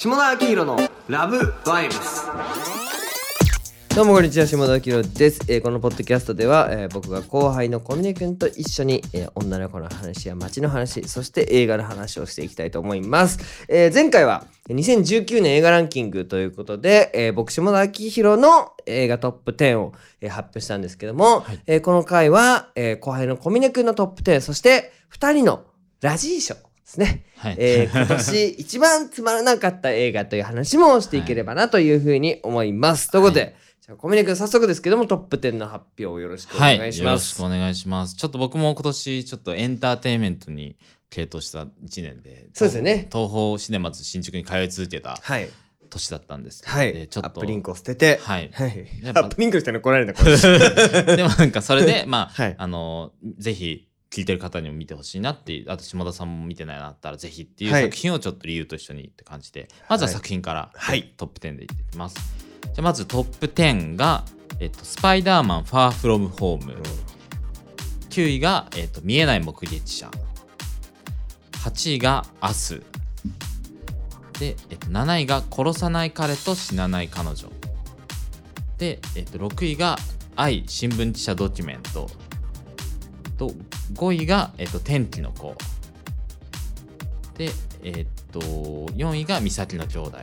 下田明宏のラブバイブス。どうもこんにちは下田明です、えーこのポッドキャストでは、えー僕が後輩の小峰君と一緒に、えー女の子の話や街の話そして映画の話をしていきたいと思います、えー前回は2019年映画ランキングということで、えー僕下田明宏の映画トップ10を、えー発表したんですけども、えーこの回は、えー後輩の小峰君のトップ10そして2人のラジー賞ですね、はいえー今年一番つまらなかった映画という話もしていければなというふうに思います。ということで、じゃあ小峰君早速ですけどもトップ10の発表をよろしくおはい、願いしよろします。くお願いします。ちょっと僕も今年ちょっとエンターテインメントに傾倒した1年で、そうですよね東宝シネマズ新宿に通い続けたはい。年だったんです。はい。でちょっとアップリンクを捨てて。はいはい。アップリンクしたの怒られるんだ、これ。でもなんかそれでまあ、はいあのぜひ聞いてる方にも見てほしいなってあと下田さんも見てないなったらぜひっていうはい。作品をちょっと理由と一緒にって感じで、まずははい作品から、はい。トップ10でいってきます。じゃあまずトップ10が、えっと、スパイダーマンファーフロムホーム。9位が、えっと見えない目撃者。8位が「明日」で、えっと7位が「殺さない彼と死なない彼女」で、えっと6位が「愛新聞記者ドキュメント」と5位が、えっと天気の子。で、えっと4位が「岬の兄弟」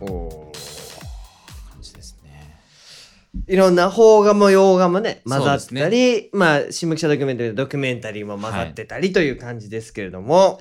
おー。感じですね。いろんな邦画も洋画もね、混ざってたり、まあ、新聞記者ドキュメンタリー、ドキュメンタリーも混ざってたりという感じですけれども、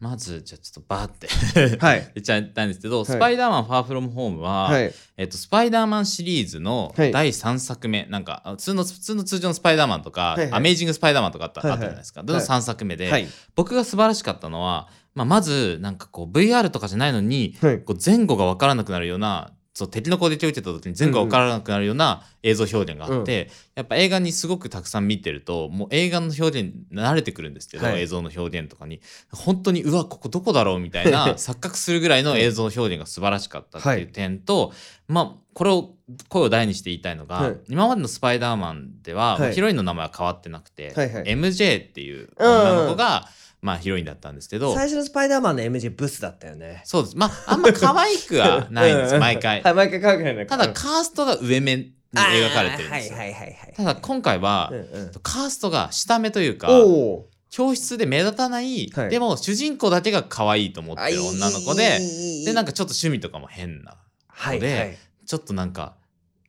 まずじゃあちょっとバーってはい。言っちゃいたいんですけど、いスパイダーマンファーフロムホームは、はい。えっと、スパイダーマンシリーズのはい第3作目、なんかあ普通の普通の通常のスパイダーマンとか、はいはいアメイジングスパイダーマンとかあった,、じゃないですか。はいどの3作目で、はい。僕が素晴らしかったのは、まあ、まずなんかこう VR とかじゃないのに、はいこう前後が分からなくなるようなそう敵の攻撃を受けた時に前後が分からなくなるような映像表現があって、やっぱ映画にすごくたくさん見てるともう映画の表現に慣れてくるんですけど、はい。映像の表現とかに。本当にうわここどこだろうみたいな錯覚するぐらいの映像表現が素晴らしかったっていう点と、まあこれを声を大にして言いたいのが、はい。今までの「スパイダーマン」では、はい。ヒロインの名前は変わってなくて、はいはい。MJ っていう女の子が、まあ、ヒロインだったんですけど。最初のスパイダーマンの MJ ブスだったよね。そうです。まああんま可愛くはないんですう毎回。はい、毎回可愛くないねただカーストが上目に描かれてるんですよ、あーはいはいはいはい。ただ今回は、うんうん。カーストが下目というか。教室で目立たない、はい。でも主人公だけが可愛いと思ってる女の子ででなんか、かちょっと趣味とかも変なはいではい。ちょっとなんか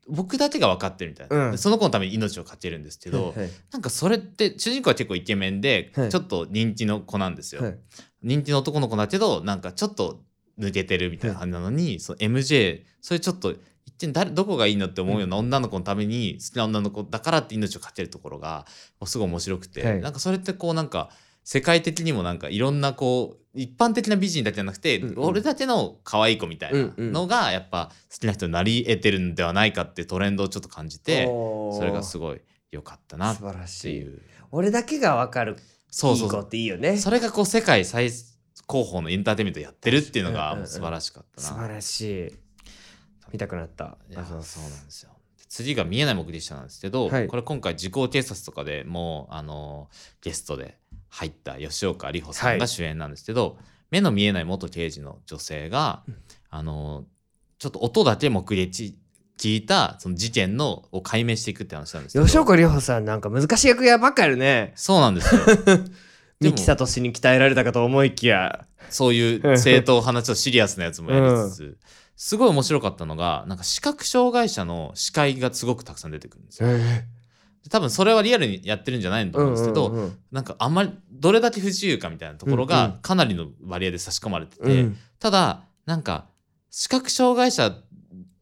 僕だけが分かってるみたいな、うん。でその子のために命をかけるんですけど、はいはい。なんかそれって主人公は結構イケメンで、はい。ちょっと人気の子なんですよ、はい。人気の男の子だけどなんかちょっと抜けてるみたいな感じなのに、その MJ それちょっと一見誰どこがいいのって思うような女の子のために好きな女の子だからって命をかけるところがすごい面白くて、はい。なんかそれってこうなんか世界的にもなんかいろんなこう一般的な美人だけじゃなくて、うんうん。俺だけの可愛い子みたいなのがやっぱ好きな人になり得てるんではないかってトレンドをちょっと感じておー。それがすごい良かったなっ素晴らてしい。いう。俺だけがわかるそうそうそう。いい子っていいよね。それがこう世界最高峰のエンターテインメントやってるっていうのうんうんうん。が素晴らしかったな。素晴らしい。見たくなった。いやあそうそうなんですよ。次が見えない目撃者なんですけど、はい。これ今回時効警察とかでもうあのゲストで入った吉岡里帆さんが主演なんですけど、目の見えない元刑事の女性が、あのちょっと音だけ目撃聞いたその事件のを解明していくって話なんですけど。吉岡里帆さんなんか難しい役やばっかやるね。そうなんですよ。三木聡に鍛えられたかと思いきや。そういう正統派なちょっとシリアスなやつもやりつつ、すごい面白かったのがなんか視覚障害者の視界がすごくたくさん出てくるんですよ。で多分それはリアルにやってるんじゃないと思うんですけど、うんうんうん。なんかあんまりどれだけ不自由かみたいなところうんうん。がかなりの割合で差し込まれてて、うん。ただなんか視覚障害者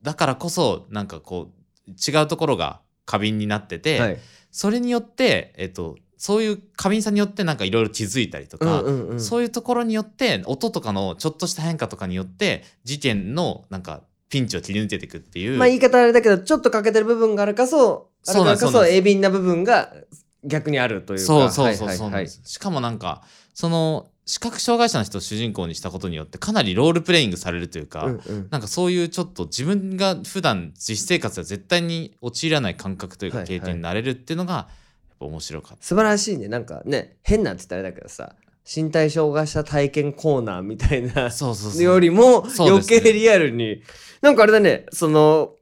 だからこそなんかこう違うところが過敏になってて、はい。それによって、えっと、そういう過敏さによってなんかいろいろ気づいたりとか、うんうんうん。そういうところによって音とかのちょっとした変化とかによって事件のなんかピンチを切り抜けていくっていう、まあ言い方あれだけどちょっと欠けてる部分があるかそあるそうからこそ鋭敏な部分が逆にあるというか。そうそうそうはいはいはい。しかもなんかその視覚障害者の人を主人公にしたことによってかなりロールプレイングされるというか、うんうん。なんかそういうちょっと自分が普段実生活では絶対に陥らない感覚というかはいはい。経験になれるっていうのがやっぱ面白かった。素晴らしいね。なんかね変なんって言ったらあれだけどさ身体障害者体験コーナーみたいなそうそうそう。よりも余計リアルに、なんかあれだねその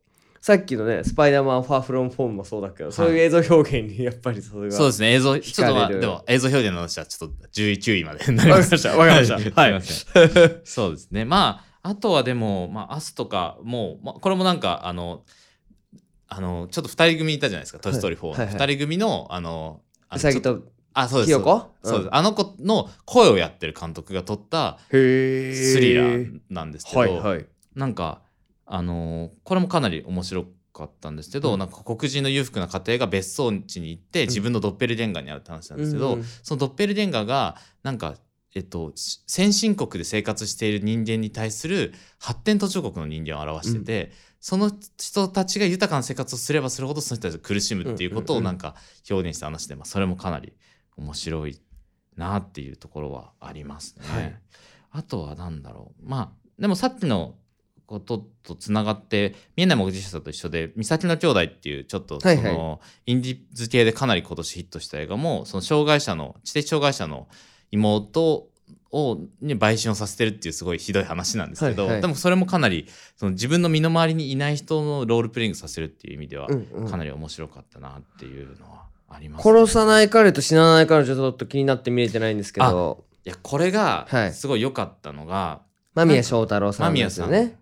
さっきのね「スパイダーマンファーフロムフォーム」もそうだけど、そういう映像表現にやっぱりそれがそうですね。映像ちょっとまあでも映像表現の話はちょっと11位まで になりまわかりました。わかりましたはいそうですね。まああとはでもまあアスとかもう、まあ、これもなんかあのあのちょっと2人組いたじゃないですか「トイ・ストーリー4」のはい。はい。2人組のあのうさぎとあそうです。ひよこ？そうです、うん。あの子の声をやってる監督が撮ったスリラーなんですけど、はいはい。なんかあのーこれもかなり面白かったんですけど、うん。なんか黒人の裕福な家庭が別荘地に行って自分のドッペルゲンガーに会うって話なんですけど、うんうんそのドッペルゲンガーがなんかえっと、し先進国で生活している人間に対する発展途上国の人間を表してて、その人たちが豊かな生活をすればするほどその人たちが苦しむっていうことうんうんうんをなんか表現した話で、まあ、それもかなり面白いなっていうところはありますね。はい。あとは何だろう。まあでもさっきのこととつながって見えない目撃者と一緒で「三崎の兄弟」っていうちょっとそはいの、はい。インディーズ系でかなり今年ヒットした映画もその障害者の知的障害者の妹をに売春をさせてるっていうすごいひどい話なんですけど、はいはい。でもそれもかなりその自分の身の回りにいない人のロールプレイングさせるっていう意味ではかなり面白かったなっていうのはあります、殺さない彼と死なない彼女ちょっと気になって見れてないんですけど。いやこれがはい。すごい良かったのが、間宮祥太朗さんで間宮さん。すよね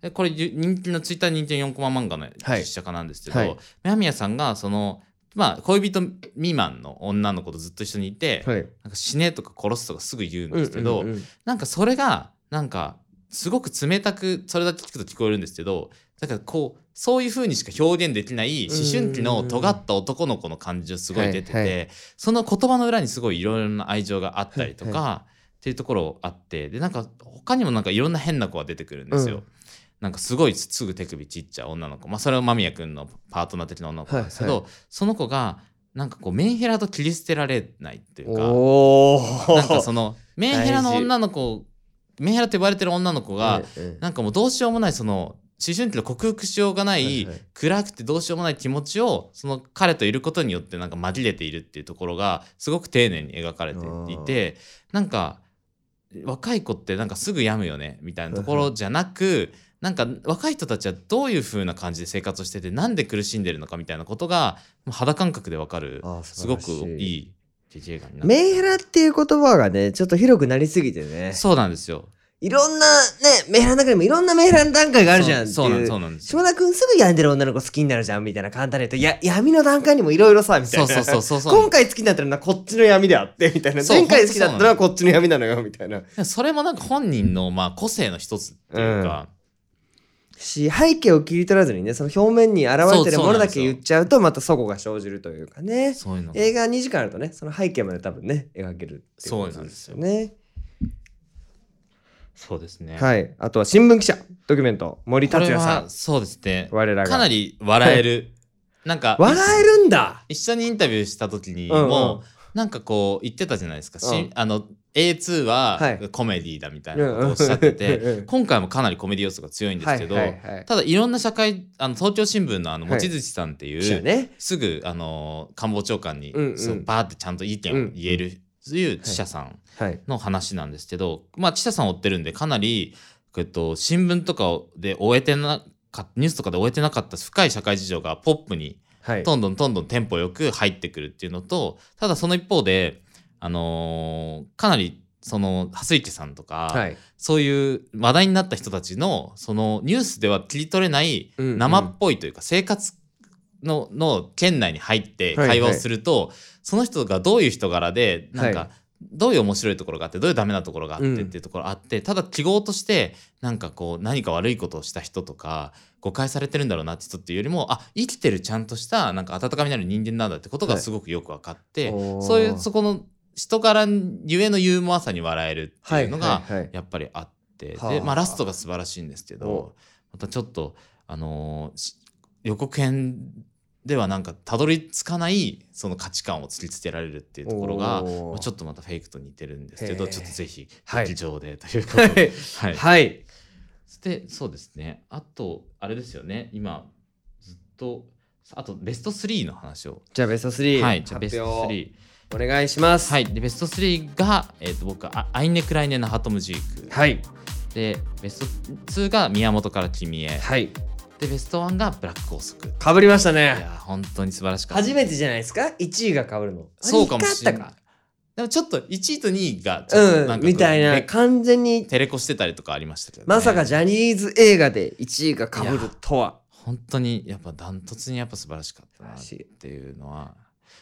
でこれゆ人気のツイッター人気の4コマ漫画のはい実写化なんですけど、はい。間宮さんがそのまあ恋人未満の女の子とずっと一緒にいて、はい。なんか死ねとか殺すとかすぐ言うんですけど、うんうんうん。なんかそれがなんかすごく冷たくそれだけ聞くと聞こえるんですけどだからこうそういう風にしか表現できない思春期の尖った男の子の感じがすごい出てて、はいはその言葉の裏にすごいいろいろな愛情があったりとか、はっていうところあってでなんか他にもなんかいろんな変な子が出てくるんですよ。うん。なんかすごいすぐ手首ちっちゃい女の子、まあ、それは間宮君のパートナー的な女の子なんですけど、はいその子がなんかこうメンヘラと切り捨てられないっていうかなんかその メンヘラの女の子メンヘラと呼ばれてる女の子が、なんかもうどうしようもないその思春期の克服しようがない、はいはい。暗くてどうしようもない気持ちをその彼といることによってなんか紛れているっていうところがすごく丁寧に描かれていてなんか若い子ってなんかすぐ病むよねみたいなところじゃなくなんか若い人たちはどういう風な感じで生活をしててなんで苦しんでるのかみたいなことが肌感覚でわかるあすごくいいメンヘラっていう言葉がねちょっと広くなりすぎてね。そうなんですよ。いろんなねメンヘラの中にもいろんなメンヘラの段階があるじゃんってそうそうなんそうなんですよ。島田君すぐ病んでる女の子好きになるじゃんみたいな簡単に言うといや闇の段階にもいろいろさみたいな。そうそうそうそう今回好きになってるのはこっちの闇であってみたいな。前回好きだったのはこっちの闇なのよみたいな。それもなんか本人のまあ個性の一つっていうか、し背景を切り取らずにねその表面に現れてるものだけ言っちゃうとまた齟齬が生じるというかね。映画2時間あるとねその背景まで多分ね描けるっていうことなんですよねそうですね。はい。あとは新聞記者。ドキュメント。森達也さん。はそうですね。我らが。かなり笑える。なんか笑えるんだ。一緒にインタビューした時にうんうん。も、なんかこう言ってたじゃないですか。しうん。あの A2 ははい。コメディだみたいなことをおっしゃってて、今回もかなりコメディ要素が強いんですけど、はいはいはい。ただいろんな社会あの東京新聞のあのはい。望月さんっていう、すぐあの官房長官に、うんうん。そうバーってちゃんと意見を言える、そうい。う記者さんはいの話なんですけど、まあ記者さんを追ってるんでかなり、えっと、新聞とかで終えてなかニュースとかで終えてなかった深い社会事情がポップにはい。どんどんどんどんテンポよく入ってくるっていうのとただその一方で、あのーかなりその蓮池さんとか、はい。そういう話題になった人たちのそのニュースでは切り取れないうんうん。生っぽいというか生活のの圏内に入ってはい会話をすると、その人がどういう人柄でなんはかどういう面白いところがあってどういうダメなところがあってうん。っていうところあって、ただ記号としてなんかこう何か悪いことをした人とか誤解されてるんだろうなって人っていうよりもあ生きてるちゃんとしたなんか温かみのある人間なんだってことがすごくよく分かって、おー。そういうそこの人柄ゆえのユーモアさに笑えるっていうのが、はいはいはい。やっぱりあって、はあ。で、まあ、ラストが素晴らしいんですけお。どまたちょっと、あのーし予告編ではなんかたどり着かないその価値観を突きつけられるっていうところが、まあちょっとまたフェイクと似てるんですけどちょっとぜひはい劇場でということで、はい。はい。でそうですね。あとあれですよね。今ずっとあとベスト3の話を。じゃあベスト3はい。じゃあベスト発表3お願いします。はい。でベスト3が、えー、と僕はあアイネ・クライネのハトムジーク。はい。でベスト2が宮本から君へ。はいでベスト1がブラック高速いかぶりましたね。や本当に素晴らしかった。初めてじゃないですか？1位がかぶるの。そうかもしれない。でもちょっと1位と2位がちょっとうんなんかみたいなべ完全にテレコしてたりとかありましたけど、ね、まさかジャニーズ映画で1位がかぶるとは。本当にやっぱダントツにやっぱ素晴らしかったなっていうのは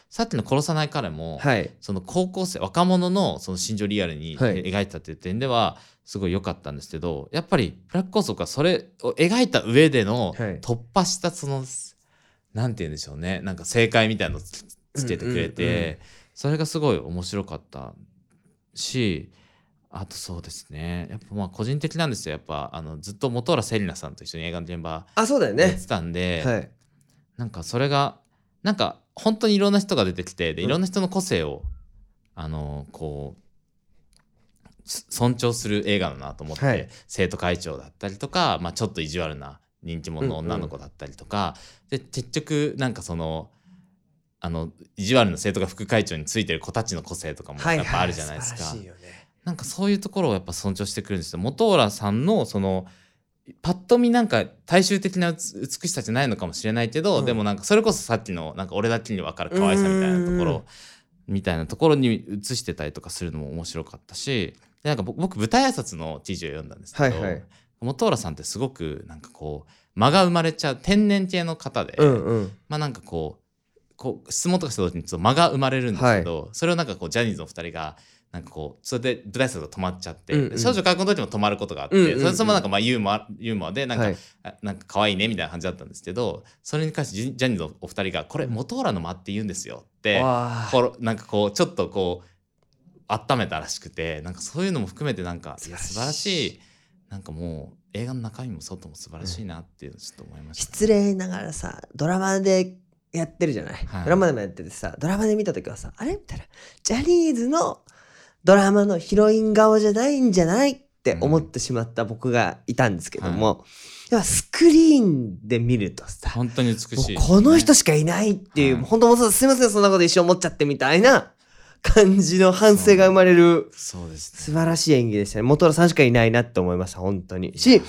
さっきの「殺さない彼も」はい。その高校生若者のその心情をリアルにはい。描いたっていう点ではすごい良かったんですけどやっぱりブラック高速はそれを描いた上でのはい。突破したそのなんて言うんでしょうね。なんか正解みたいなのをつつけてくれて、うんうんうんそれがすごい面白かったしあとそうですね。やっぱまあ個人的なんですよ。やっぱあのずっと本浦セリナさんと一緒に映画の現場あそうだよね。やってたんで、はい。なんかそれがなんか本当にいろんな人が出てきてでうん。いろんな人の個性を、あのこうす尊重する映画だなと思って、はい。生徒会長だったりとか、まあ、ちょっと意地悪な人気者の女の子だったりとか、で結局なんかそのあの意地悪な生徒が副会長についてる子たちの個性とかもはい。やっぱあるじゃないですか。素晴らしいよね。なんかそういうところをやっぱ尊重してくるんですよ。本浦さんのそのパッと見なんか大衆的な美美しさじゃないのかもしれないけど、うん。でもなんかそれこそさっきのなんか俺だけに分かる可愛さみたいなとこうん。ろみたいなところに映してたりとかするのも面白かったしでなんか僕僕舞台挨拶の記事を読んだんですけど、はいはい。本浦さんってすごくなんかこう間が生まれちゃう天然系の方で、うんうん。まあなんかこうこう質問とかした時にちょっと間が生まれるんですけど、それをなんかこうジャニーズの2人がなんかこうそれで舞台挨拶が止まっちゃって、うんうん。少女科学の時も止まることがあって、うんうんうん。それもなんかまあユーモアユーモアでなんか、はい。あなんか可愛いねみたいな感じだったんですけどそれに関してジジャニーズのお二人が「これ元浦の間って言うんですよ」ってころなんかこうちょっとこう温めたらしくてなんかそういうのも含めてなんかいや素晴らしい。なんかもう映画の中身も外も素晴らしいなっていうちょっと思いました。失礼ながらさドラマでやってるじゃない、はい。ドラマでもやっててさドラマで見た時はさあれ？みたいな。ジャニーズのドラマのヒロイン顔じゃないんじゃないって思ってしまった僕がいたんですけども、やっぱスクリーンで見るとさ本当に美しい。ね、この人しかいないっていう、はい本当もうすいませんそんなこと一生思っちゃってみたいな 感じの反省が生まれるそう。ですね。素晴らしい演技でしたね。元浦さんしかいないなって思いました本当に。し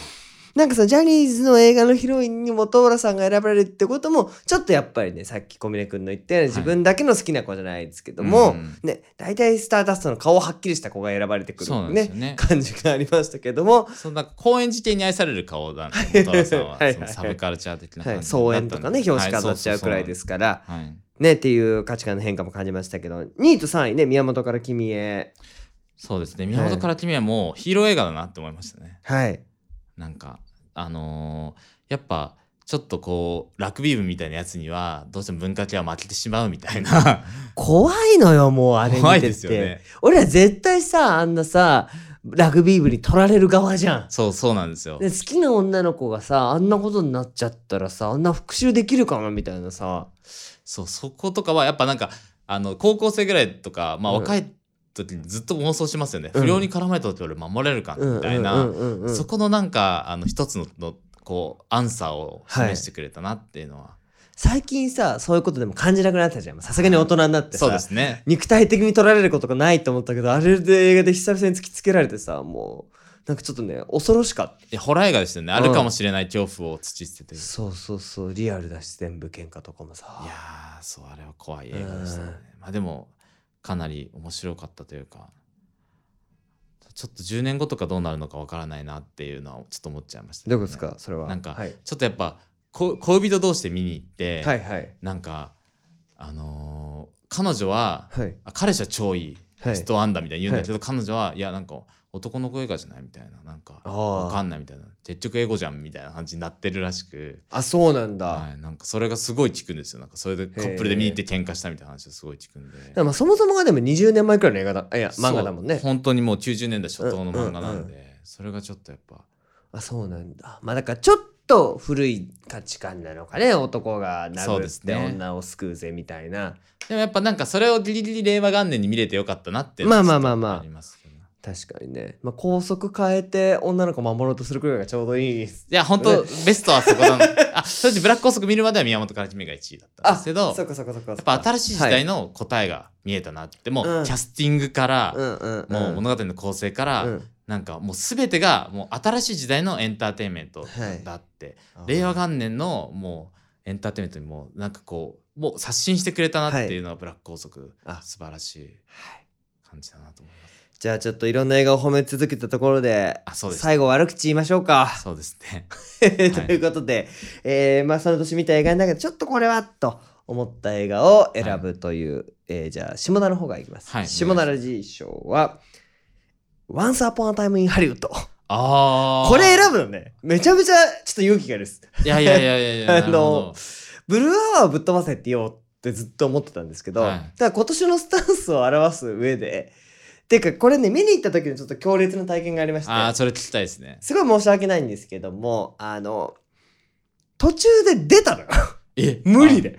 なんかそのジャニーズの映画のヒロインに本浦さんが選ばれるってこともちょっとやっぱりねさっき小峰君の言ったようにはい。自分だけの好きな子じゃないですけども、うん。ね大体スターダストの顔はっきりした子が選ばれてくるねね。感じがありましたけども、そんな公演時点に愛される顔なんで元原さんは。はい。はいサブカルチャー的なはい、感じ総演とかね表紙飾っちゃうくらいですから、はい。はいねっていう価値観の変化も感じましたけど2位と3位ね宮本から君へ。そうですね。宮本から君はもうヒーロー映画だなって思いましたね。はいなんかあのーやっぱちょっとこうラグビー部みたいなやつにはどうしても文化系は負けてしまうみたいな。怖いのよもうあれ見怖いてて、ですよね。俺ら絶対さあんなさラグビー部に取られる側じゃん。そうそうなんですよ。で好きな女の子がさあんなことになっちゃったらさあんな復讐できるかなみたいなさ。そうそことかはやっぱなんかあの高校生ぐらいとかまあうん。若い時にずっと妄想しますよね、うん。不良に絡まれた時俺守れるかみたいな、うんうんうんうんうんそこのなんかあの一つののこうアンサーを示してくれたなっていうのは、最近さそういうことでも感じなくなったじゃん。さすがに大人になってさ、そうですね。肉体的に取られることがないと思ったけどあれで映画で久々に突きつけられてさもうなんかちょっとね恐ろしかった。いやホラー映画ですよね、あるかもしれない恐怖を土捨ててそうそうそう。リアルだし全部喧嘩とかもさ。やーそうあれは怖い映画でしたね、まあでもかなり面白かったというかちょっと10年後とかどうなるのかわからないなっていうのはちょっと思っちゃいました、どういうことですか？それは。なんかはい、ちょっとやっぱこ恋人同士で見に行って、はいはい。なんかあのー彼女ははい。あ彼氏は超いいはい。人アンだみたいに言うんだけど、彼女はいやなんか男の子映画じゃないみたいななんかわかんないみたいな。結局英語じゃんみたいな感じになってるらしく、あそうなんだ、はい、なんかそれがすごい聞くんですよ。なんかそれでカップルで見に行って喧嘩したみたいな話がすごい聞くんで。まあそもそもがでも20年前くらいの映画だあいや漫画だもんね。本当にもう90年代初頭の漫画なんで、うんうんそれがちょっとやっぱ。あそうなんだ。まあだからちょっと古い価値観なのかね男が殴って女を救うぜみたいな。でもやっぱなんかそれをギリギリ令和元年に見れてよかったなってまあまあまあまあ。ちょっとります確かにね、まあ、高速変えて女の子守ろうとするくらいがちょうどいいいや、本当ベストはそこなの。あ、正直ブラック高速見るまでは宮本からじめが1位だったんですけど、そっかそっかそっかやっぱ新しい時代の答えが見えたなって、もううん。キャスティングから、うんうんうん。もう物語の構成から、うん。なんかもう全てがもう新しい時代のエンターテインメントはい。だって、令和元年のもうエンターテインメントにもうなんかこうもう刷新してくれたなっていうのはブラック高速、あ素晴らしい感じだなと思います。じゃあちょっといろんな映画を褒め続けたところであそうです最後悪口言いましょうか。そうですね。ということで、えーまあ、その年見た映画の中でちょっとこれはと思った映画を選ぶという、えーじゃあ下田の方がいきます。はい下田ラジー賞は「Once Upon a Time in Hollywood」ああ。これ選ぶのねめちゃめちゃちょっと勇気がいるです。いやいやいやいやいや。あのブルーアワーをぶっ飛ばせって言おうってずっと思ってたんですけど、はいただ今年のスタンスを表す上でてかこれね見に行った時のちょっと強烈な体験がありまして。ああ、それ聞きたいですね。すごい申し訳ないんですけどもあの途中で出たのよ。え？無理。で。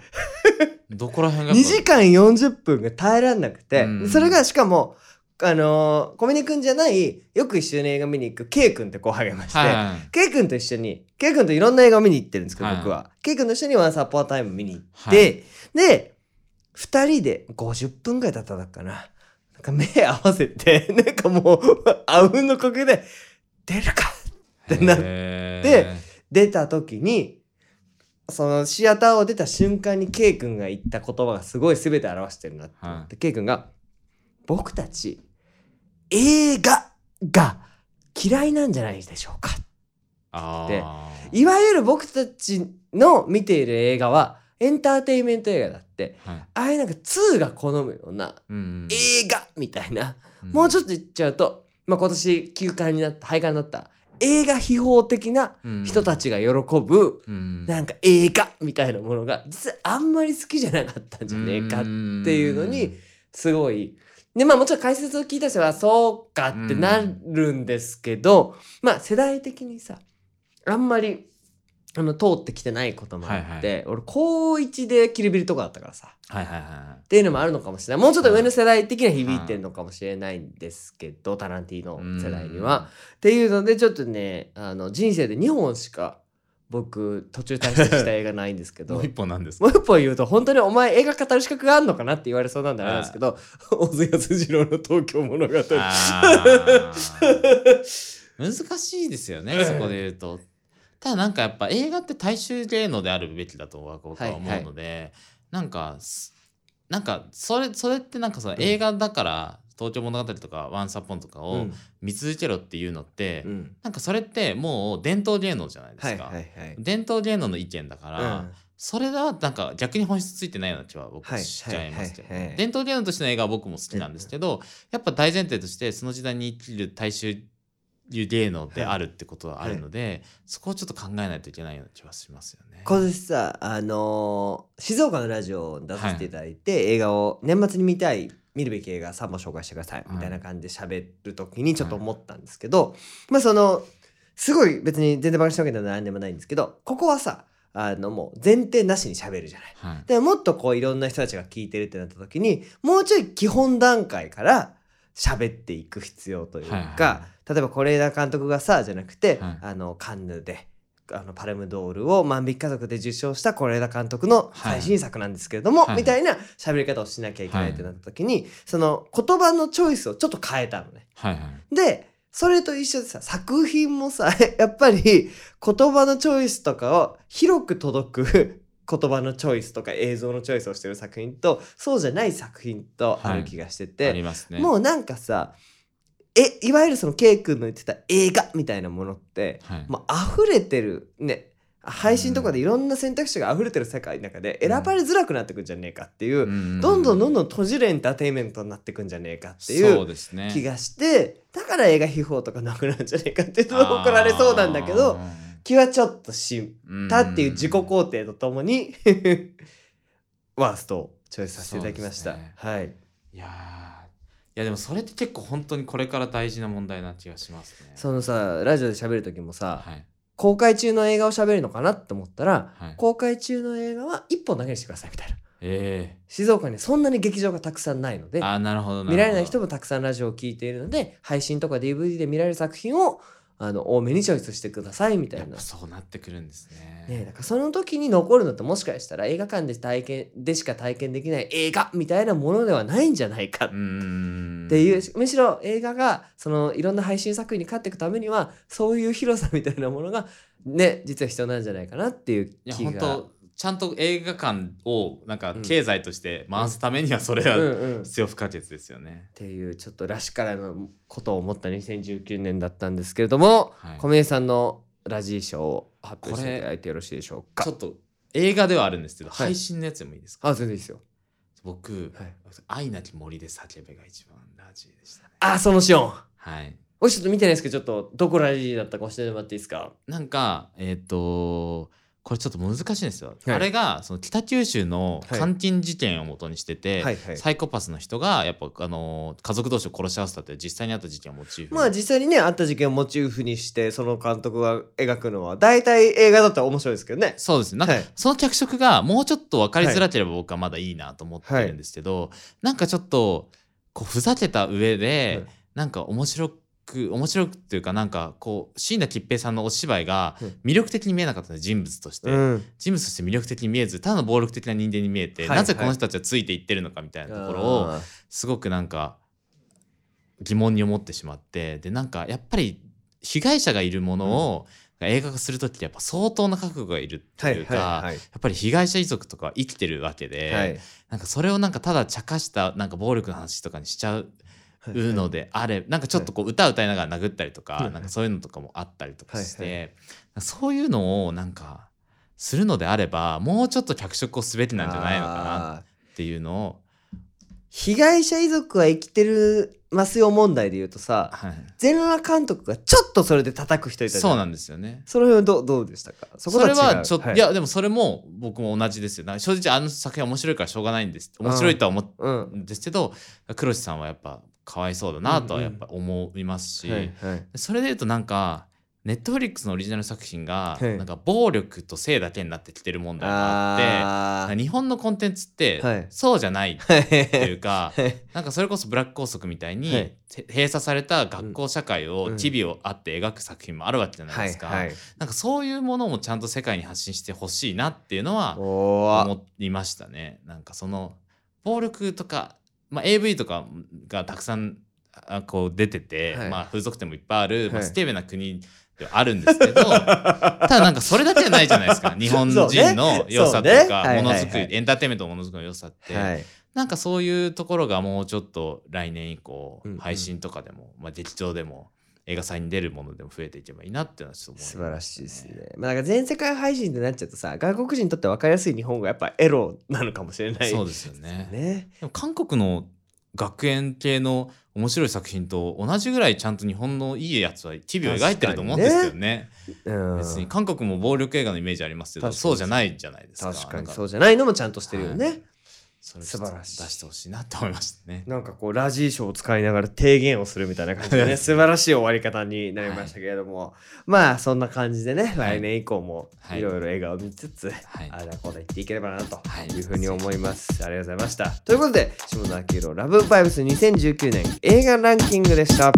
あどこら辺が2時間40分が耐えられなくてうん。それがしかもあの小峰君じゃないよく一緒に映画見に行く K 君って後輩がいまして、はいはい。K 君と一緒に K 君といろんな映画を見に行ってるんですけど、はい。僕は。K 君と一緒にワンサポータイム見に行って、で2人で50分ぐらい経ったのかななんか目合わせて なんかもうあうんの呼吸で出るか！ってなってで出た時にそのシアターを出た瞬間に K 君が言った言葉がすごい全て表してるなって思って、K 君が「僕たち映画が嫌いなんじゃないでしょうか」あであ。いわゆる僕たちの見ている映画はエンターテインメント映画だってはい。ああいうなんか2が好むようなうん映画みたいな、うん。もうちょっと言っちゃうと、まあ、今年休館になった廃刊になった映画秘宝的な人たちが喜ぶ、うん。なんか映画みたいなものが実はあんまり好きじゃなかったんじゃねえかっていうのにすごい。でまあもちろん解説を聞いた人はそうかってなるんですけど、まあ世代的にさあんまりあの通ってきてないこともあって、はい俺高1でキルビルとかだったからさ。はいはいはっていうのもあるのかもしれない。もうちょっと上の世代的には響いてるのかもしれないんですけど、タランティーノ世代には。っていうのでちょっとねあの人生で2本しか僕途中退出した映画ないんですけい。どもう一本なんですもかう一本言うと本当にお前映画語る資格があるのかなって言われそうなんであれなんですけど小津安二郎の東京物語。難しいですよね、そこで言うと。ただなんかやっぱ映画って大衆芸能であるべきだと僕は思うので、なんかすなんかそれそれってなんかその映画だから東京物語とかワンサポンとかをうん。見続けろっていうのって、うん。なんかそれってもう伝統芸能じゃないですか。はいはいはい。伝統芸能の意見だから、うん。それはなんか逆に本質ついてないような気は僕はいしちゃいますけど、はいはいはい伝統芸能としての映画は僕も好きなんですけど、やっぱ大前提としてその時代に生きる大衆芸能であるってことはあるので、そこをちょっと考えないといけないような気はしますよね。今年さあのー静岡のラジオに出させていただいて、映画を年末に見たい見るべき映画3本紹介してくださいみたいな感じで喋る時にちょっと思ったんですけど、まあそのすごい別に全然バカしたわけでは何でもないんですけどここはさあのもう前提なしに喋るじゃない。はい。でもっとこういろんな人たちが聞いてるってなった時にもうちょい基本段階から喋っていく必要というか、はいはい例えば是枝監督がさじゃなくて、はい。あのカンヌであのパルムドールを万引き家族で受賞した是枝監督の最新作なんですけれども、はい。みたいな喋り方をしなきゃいけないってなった時に、その言葉のチョイスをちょっと変えたのね。はいはい。でそれと一緒でさ作品もさ やっぱり言葉のチョイスとかを広く届く言葉のチョイスとか映像のチョイスをしてる作品とそうじゃない作品とある気がしてて、ありますね。もうなんかさえいわゆるその K 君の言ってた映画みたいなものって、はい。もう溢れてるね配信とかでいろんな選択肢が溢れてる世界の中で選ばれづらくなってくんじゃねえかっていう、うん。どんどんどんどん閉じるエンターテインメントになってくんじゃねえかっていそう気がしてだから映画秘宝とかなくなるんじゃねえかっていうと怒られそうなんだけど気はちょっとしたっていう自己肯定とともに ワーストをチョイスさせていただきました。ね。はい。いややでもそれって結構本当にこれから大事な問題な気がしますね。そのさラジオで喋る時もさ、はい。公開中の映画を喋るのかなって思ったら、はい。公開中の映画は1本だけにしてくださいみたいな。え静岡にそんなに劇場がたくさんないのでえあーなるほど見られない人もたくさんラジオを聞いているので配信とか DVD で見られる作品をあの多めにチョイスしてくださいみたいな。そうなってくるんですね。ね、だからその時に残るのってもしかしたら映画館で体験でしか体験できない映画みたいなものではないんじゃないか。っていうむしろ映画がそのいろんな配信作品に勝っていくためにはそういう広さみたいなものがね実は必要なんじゃないかなっていういや気が本当ちゃんと映画館をなんかうん。経済として回すためにはそれはうんうん、っ必要不可欠ですよね。ていうちょっとらしからぬことを思った2019年だったんですけれども、はい。小宮さんのラジー賞を発表していただいてよろしいでしょうか？ちょっと映画ではあるんですけど、はい。配信のやつでもいいですか？あ全然いいですよ。僕、はい。愛なき森で叫べが一番ラジーでしたね。あそのシオン。はい。おいちょっと見てないですけどちょっとどこラジーだったか教えてもらっていいですか？なんか、えっ、とこれちょっと難しいんですよ。はい。あれがその北九州の監禁事件を元にしてて、はいはい。サイコパスの人がやっぱあの家族同士を殺し合わせたって実際にあった事件をモチーフに。まあ実際にねあった事件をモチーフにしてその監督が描くのは大体映画だったら面白いですけどね。そうですね。なんか、はい。その脚色がもうちょっと分かりづらければ僕はまだいいなと思ってるんですけど、なんかちょっとこうふざけた上で、はい。なんか面白く面白くっていうかなんかこう椎名桔平さんのお芝居がうん。魅力的に見えなかった人物として、うん。人物として魅力的に見えずただの暴力的な人間に見えて、はいなぜこの人たちはついていってるのかみたいなところをすごくなんか疑問に思ってしまってでなんかやっぱり被害者がいるものを、映画化する時ってやっぱ相当な覚悟がいるっていうか、はいはい。やっぱり被害者遺族とかは生きてるわけで、はい。なんかそれをなんかただ茶化したなんか暴力の話とかにしちゃうはい。のであれなんかちょっとこう歌歌いながら殴ったりとか、はいなんかそういうのとかもあったりとかして、はそういうのをなんかするのであればもうちょっと脚色をすべきなんじゃないのかなっていうのを、被害者遺族は生きてるますよ問題で言うとさはい、全裸監督がちょっとそれで叩く人いたそうなんですよね。その辺はどうどうでしたか？それはちょっと、はいい、やでもそれも僕も同じですよ。正直あの作品は面白いからしょうがないんです。面白いとは思ううんんですけど、黒石さんはやっぱかわいそうだなとはやっぱ思いますし、それで言うとなんかネットフリックスのオリジナル作品がはい。なんか暴力と性だけになってきてる問題があって日本のコンテンツってはい。そうじゃないっはいていうか はい。なんかそれこそブラック校則みたいに、閉鎖された学校社会をうん。機微をあって描く作品もあるわけじゃないですか、なんかそういうものもちゃんと世界に発信してほしいなっていうのは思いましたね。なんかその暴力とか、まあ、AV とかがたくさんあこう出てて、はい。まあ、風俗店もいっぱいある、まあ、はい。ステーブな国ではあるんですけど ただなんかそれだけじゃないじゃないですか。日本人の良さというかものづくはいはいはい。りエンターテインメントのものづくりの良さって、はい。なんかそういうところがもうちょっと来年以降配信とかでも、まあ、劇場でも映画祭に出るものでも増えていけばいいなっていうのはちょっと思います素晴らしいですね。まあ、なんか全世界配信ってなっちゃうとさ外国人にとって分かりやすい日本がやっぱエロなのかもしれないそうですよね。ね。でも韓国の学園系の面白い作品と同じぐらいちゃんと日本のいいやつは機微を描いてると思うんですけどね。うん、別に韓国も暴力映画のイメージありますけどそうじゃないじゃないですか。確かにそうじゃないのもちゃんとしてるよね。はいそれ素晴らしい出してほしいなって思いましたね。なんかこうラジーショーを使いながら提言をするみたいな感じでね素晴らしい終わり方になりましたけれども、まあそんな感じでね、はい。来年以降もはい。いろいろ映画を見つつ、はい。あれだこうだ言っていければなとはい。いうふうに思います、ありがとうございました。ということで下田明宏ラブバイブス2019年映画ランキングでした